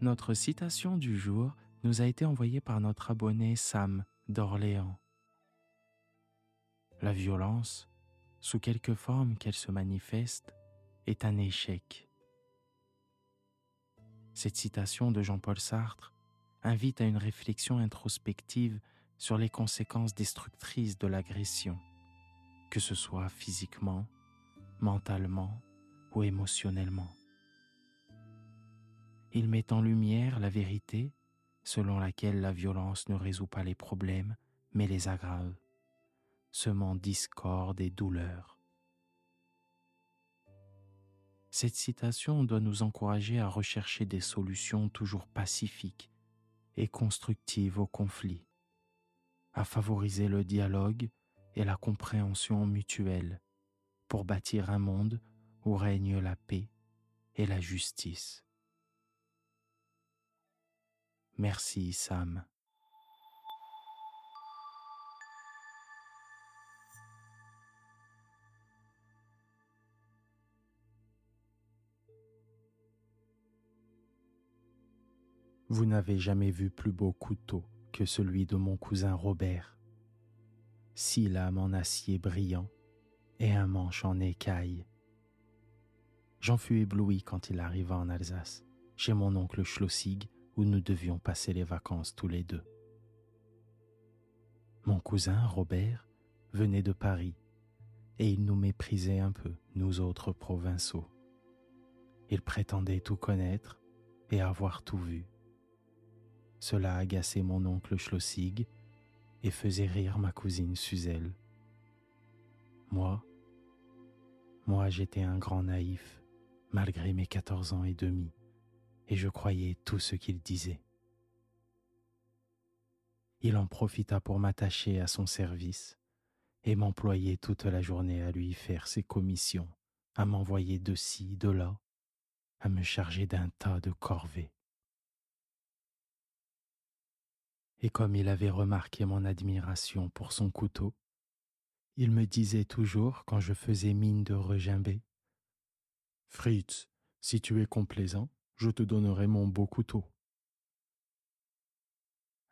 Notre citation du jour nous a été envoyée par notre abonné Sam d'Orléans. La violence, sous quelque forme qu'elle se manifeste, est un échec. Cette citation de Jean-Paul Sartre invite à une réflexion introspective sur les conséquences destructrices de l'agression, que ce soit physiquement, mentalement ou émotionnellement. Il met en lumière la vérité selon laquelle la violence ne résout pas les problèmes, mais les aggrave, semant discorde et douleur. Cette citation doit nous encourager à rechercher des solutions toujours pacifiques et constructives au conflit, à favoriser le dialogue et la compréhension mutuelle pour bâtir un monde où règne la paix et la justice. Merci Sam. Vous n'avez jamais vu plus beau couteau que celui de mon cousin Robert. Six lames en acier brillant et un manche en écaille. J'en fus ébloui quand il arriva en Alsace, chez mon oncle Schlossig, où nous devions passer les vacances tous les deux. Mon cousin Robert venait de Paris et il nous méprisait un peu, nous autres provinciaux. Il prétendait tout connaître et avoir tout vu. Cela agaçait mon oncle Schlossig et faisait rire ma cousine Suzel. Moi, moi j'étais un grand naïf, malgré mes quatorze ans et demi et je croyais tout ce qu'il disait. Il en profita pour m'attacher à son service et m'employer toute la journée à lui faire ses commissions, à m'envoyer de ci, de là, à me charger d'un tas de corvées. Et comme il avait remarqué mon admiration pour son couteau, il me disait toujours quand je faisais mine de regimber Fritz, si tu es complaisant, je te donnerai mon beau couteau.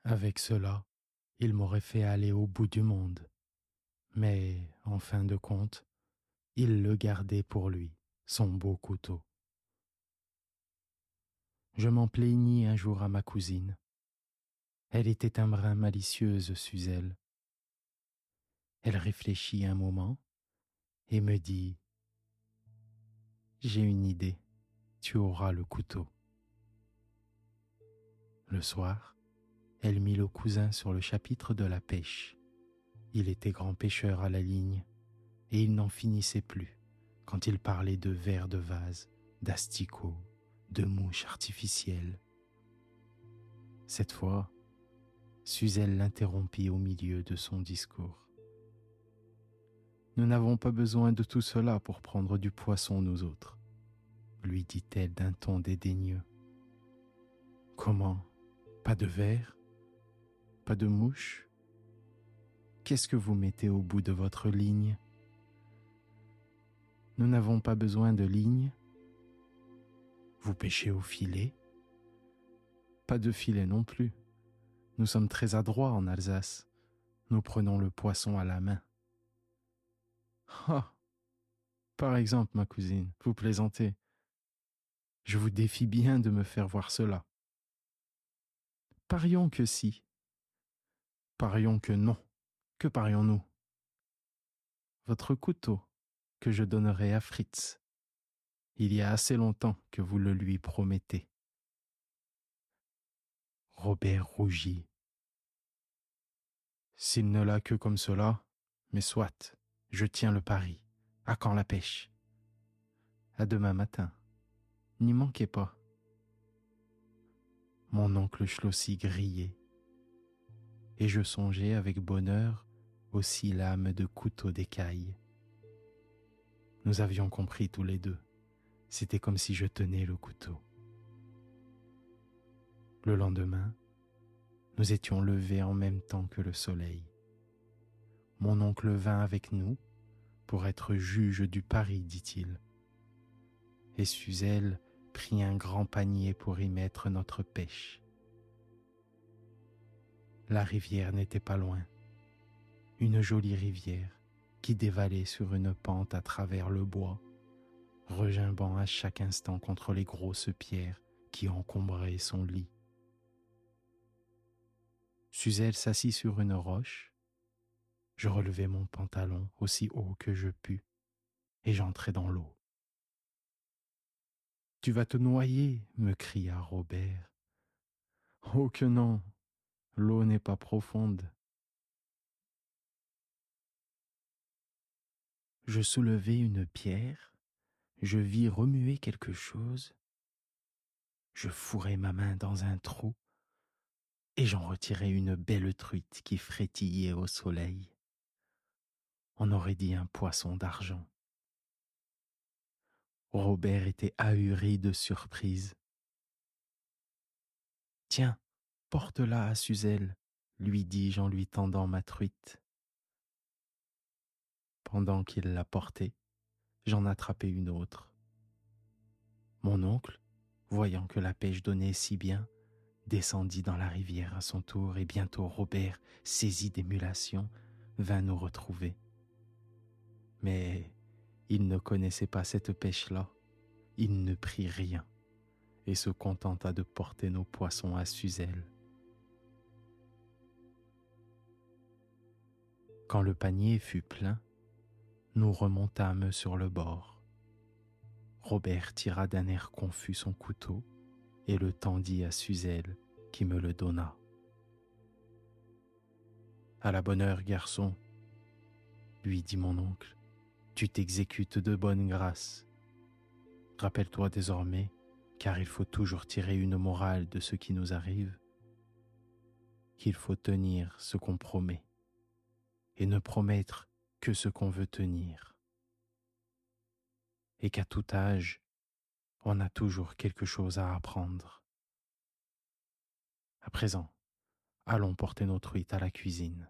Avec cela, il m'aurait fait aller au bout du monde. Mais, en fin de compte, il le gardait pour lui, son beau couteau. Je m'en plaignis un jour à ma cousine. Elle était un brin malicieuse, Suzel. Elle réfléchit un moment et me dit J'ai une idée tu auras le couteau. Le soir, elle mit le cousin sur le chapitre de la pêche. Il était grand pêcheur à la ligne, et il n'en finissait plus quand il parlait de vers de vase, d'asticots, de mouches artificielles. Cette fois, Suzel l'interrompit au milieu de son discours. Nous n'avons pas besoin de tout cela pour prendre du poisson, nous autres lui dit-elle d'un ton dédaigneux. Comment? Pas de verre? Pas de mouche? Qu'est-ce que vous mettez au bout de votre ligne? Nous n'avons pas besoin de ligne. Vous pêchez au filet? Pas de filet non plus. Nous sommes très adroits en Alsace. Nous prenons le poisson à la main. Ah Par exemple, ma cousine, vous plaisantez. Je vous défie bien de me faire voir cela. Parions que si. Parions que non. Que parions-nous? Votre couteau que je donnerai à Fritz. Il y a assez longtemps que vous le lui promettez. Robert rougit. S'il ne l'a que comme cela, mais soit, je tiens le pari. À quand la pêche? À demain matin. N'y manquez pas. Mon oncle Schlossi grillait, et je songeais avec bonheur aux six lames de couteau d'écaille. Nous avions compris tous les deux. C'était comme si je tenais le couteau. Le lendemain, nous étions levés en même temps que le soleil. Mon oncle vint avec nous pour être juge du pari, dit-il. Et Suzelle prit un grand panier pour y mettre notre pêche. La rivière n'était pas loin, une jolie rivière qui dévalait sur une pente à travers le bois, regimbant à chaque instant contre les grosses pierres qui encombraient son lit. Suzelle s'assit sur une roche. Je relevai mon pantalon aussi haut que je pus et j'entrai dans l'eau. Tu vas te noyer, me cria Robert. Oh que non, l'eau n'est pas profonde. Je soulevai une pierre, je vis remuer quelque chose, je fourrai ma main dans un trou et j'en retirai une belle truite qui frétillait au soleil. On aurait dit un poisson d'argent. Robert était ahuri de surprise. Tiens, porte-la à Suzelle, lui dis-je en lui tendant ma truite. Pendant qu'il la portait, j'en attrapai une autre. Mon oncle, voyant que la pêche donnait si bien, descendit dans la rivière à son tour et bientôt Robert, saisi d'émulation, vint nous retrouver. Mais il ne connaissait pas cette pêche-là, il ne prit rien et se contenta de porter nos poissons à Suzelle. Quand le panier fut plein, nous remontâmes sur le bord. Robert tira d'un air confus son couteau et le tendit à Suzelle qui me le donna. À la bonne heure, garçon, lui dit mon oncle, tu t'exécutes de bonne grâce. Rappelle-toi désormais, car il faut toujours tirer une morale de ce qui nous arrive, qu'il faut tenir ce qu'on promet et ne promettre que ce qu'on veut tenir, et qu'à tout âge, on a toujours quelque chose à apprendre. À présent, allons porter nos truites à la cuisine.